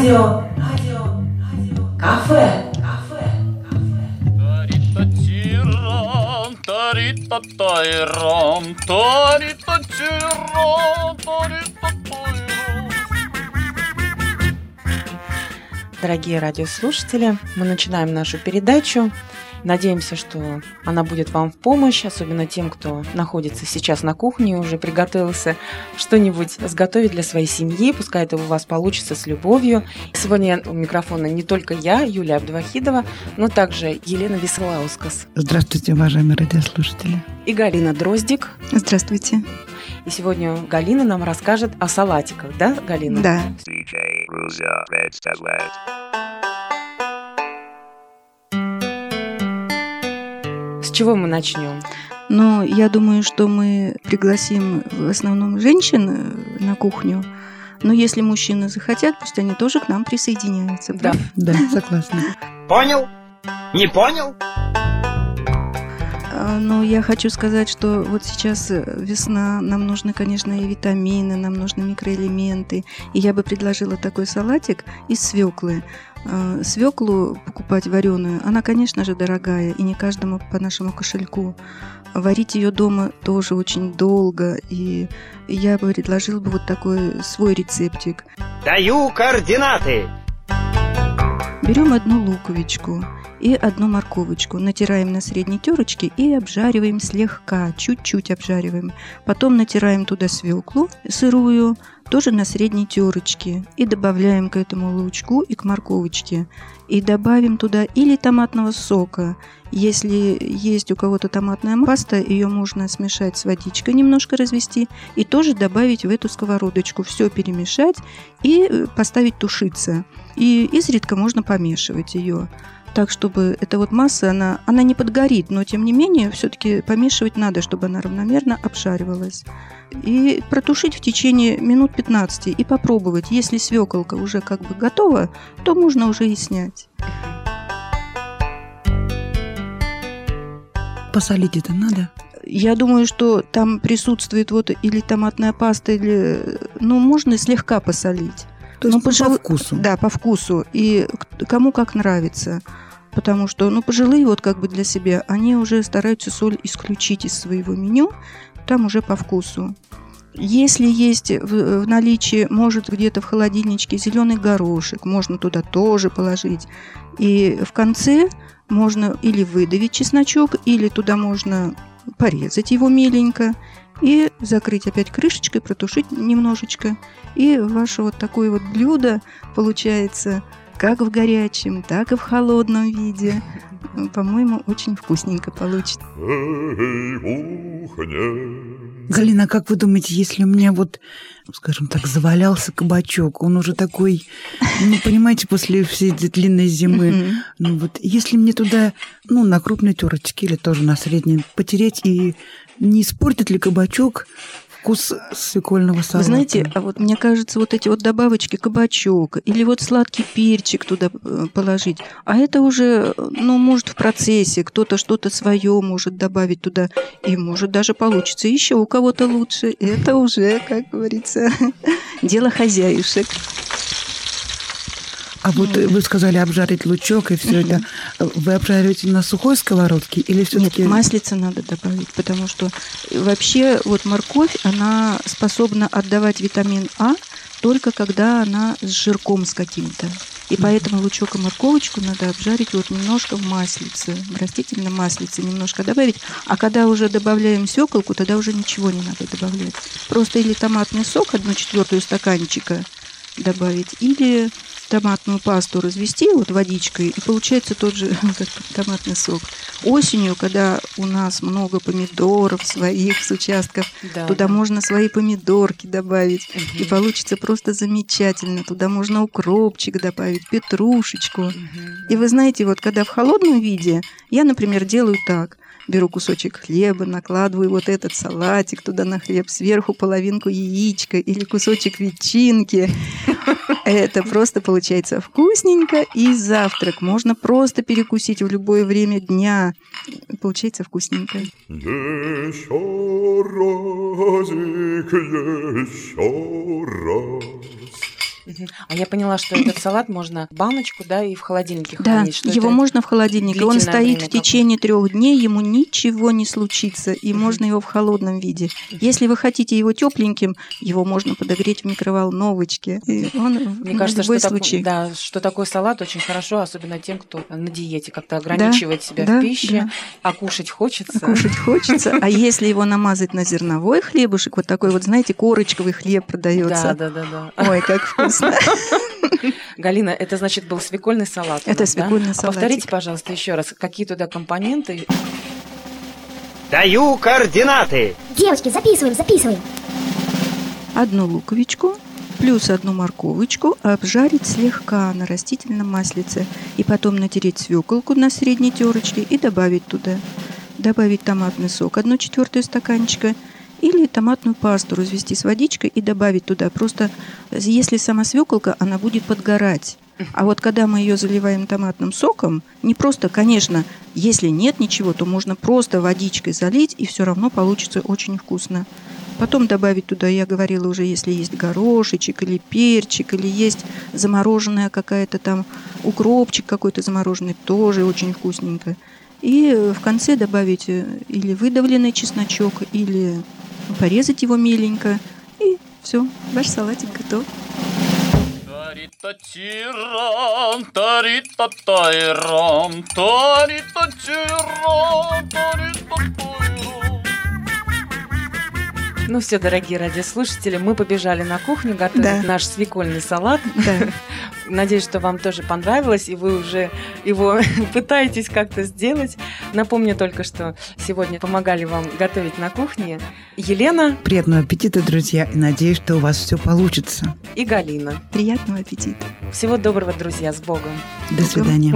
Радио. Радио. Радио. Кафе. Кафе. Дорогие радиослушатели, мы начинаем нашу передачу. Надеемся, что она будет вам в помощь, особенно тем, кто находится сейчас на кухне и уже приготовился что-нибудь сготовить для своей семьи. Пускай это у вас получится с любовью. Сегодня у микрофона не только я, Юлия Абдвахидова, но также Елена Веселаускас. Здравствуйте, уважаемые радиослушатели. И Галина Дроздик. Здравствуйте. И сегодня Галина нам расскажет о салатиках, да, Галина? Да. Чего мы начнем? Но я думаю, что мы пригласим в основном женщин э, на кухню. Но если мужчины захотят, пусть они тоже к нам присоединяются. Да. Да, согласна. Понял? Не понял? А, Но я хочу сказать, что вот сейчас э, весна, нам нужны, конечно, и витамины, нам нужны микроэлементы. И я бы предложила такой салатик из свеклы. А, Свеклу покупать вареную, она, конечно же, дорогая, и не каждому по нашему кошельку. Варить ее дома тоже очень долго, и я бы предложила бы вот такой свой рецептик. Даю координаты. Берем одну луковичку и одну морковочку, натираем на средней терочке и обжариваем слегка, чуть-чуть обжариваем. Потом натираем туда свеклу сырую, тоже на средней терочке. И добавляем к этому лучку и к морковочке. И добавим туда или томатного сока. Если есть у кого-то томатная паста, ее можно смешать с водичкой, немножко развести, и тоже добавить в эту сковородочку. Все перемешать и э, поставить тушиться. И изредка можно помешивать ее так, чтобы эта вот масса, она, она не подгорит, но тем не менее все-таки помешивать надо, чтобы она равномерно обжаривалась. И протушить в течение минут 15 и попробовать. Если свеколка уже как бы готова, то можно уже и снять. Посолить это надо? Я думаю, что там присутствует вот или томатная паста, или, ну, можно слегка посолить. То есть Ну, по вкусу. Да, по вкусу. И кому как нравится. Потому что, ну, пожилые вот как бы для себя, они уже стараются соль исключить из своего меню, там уже по вкусу. Если есть в, в наличии, может где-то в холодильничке зеленый горошек, можно туда тоже положить. И в конце можно или выдавить чесночок, или туда можно порезать его меленько и закрыть опять крышечкой, протушить немножечко. И ваше вот такое вот блюдо получается как в горячем, так и в холодном виде. По-моему, очень вкусненько получится. Галина, как вы думаете, если у меня вот, скажем так, завалялся кабачок, он уже такой, ну, понимаете, после всей этой длинной зимы, ну вот, если мне туда, ну, на крупной терочке или тоже на средней потереть, и не испортит ли кабачок вкус свекольного салата? Вы знаете, а вот мне кажется, вот эти вот добавочки, кабачок или вот сладкий перчик туда э, положить, а это уже, э, ну, может, в процессе, кто-то что-то свое может добавить туда, и может даже получится еще у кого-то лучше. Это уже, как говорится, дело хозяюшек. А вот э, вы сказали обжарить лучок и все это. Вы обжариваете на сухой сковородке или Нет, все-таки... маслица надо добавить, потому что вообще вот морковь, она способна отдавать витамин А только когда она с жирком с каким-то. И поэтому лучок и морковочку надо обжарить вот немножко в маслице, в растительном маслице немножко добавить. А когда уже добавляем свеколку, тогда уже ничего не надо добавлять. Просто или томатный сок, одну четвертую стаканчика добавить, или томатную пасту развести вот водичкой, и получается тот же как томатный сок. Осенью, когда у нас много помидоров своих с участков, Да, туда да. можно свои помидорки добавить, и Мгм. получится просто замечательно. Туда можно укропчик добавить, петрушечку. Мгм. И вы знаете, вот когда в холодном виде, я, например, делаю так. Беру кусочек хлеба, накладываю вот этот салатик туда на хлеб, сверху половинку яичка или кусочек ветчинки. Это просто получается вкусненько. И завтрак можно просто перекусить в любое время дня. Получается вкусненько. Еще разик, еще раз. А я поняла, что этот салат можно в баночку, да, и в холодильнике Да, хранить. что его можно в холодильнике. Он стоит в течение трех дней, ему ничего не случится, и можно его в холодном виде. Если вы хотите его тепленьким, его можно подогреть в микроволновочке. И он Мне кажется, что, случай. да, что такой салат очень хорошо, особенно тем, кто на диете как-то ограничивает себя да, в пище, да. а кушать хочется. Кушать хочется. А если его намазать на зерновой хлебушек, вот такой вот, знаете, корочковый хлеб Да, продается. да, да, да. Ой, как вкусно. Галина, это значит был свекольный салат. Это нас, да? свекольный А Повторите, пожалуйста, еще раз, какие туда компоненты? Даю координаты. Девочки, записываем, записываем. Одну луковичку плюс одну морковочку обжарить слегка на растительном маслице и потом натереть свеколку на средней терочке и добавить туда. Добавить томатный сок 1 четвертую стаканчика или томатную пасту развести с водичкой и добавить туда. Просто если сама свеколка, она будет подгорать. А вот когда мы ее заливаем томатным соком, не просто, конечно, если нет ничего, то можно просто водичкой залить, и все равно получится очень вкусно. Потом добавить туда, я говорила уже, если есть горошечек или перчик, или есть замороженная какая-то там укропчик какой-то замороженный, тоже очень вкусненько. И э, в конце добавить э, или выдавленный чесночок, или порезать его меленько. И все, ваш салатик готов. Тарита-тайран. Ну все, дорогие радиослушатели, мы побежали на кухню готовить Да. наш свекольный салат. Да. Надеюсь, что вам тоже понравилось, и вы уже его пытаетесь как-то сделать. Напомню только, что сегодня помогали вам готовить на кухне Елена Приятного аппетита, друзья, и надеюсь, что у вас все получится. и Галина. Приятного аппетита. Всего доброго, друзья, с Богом! До свидания.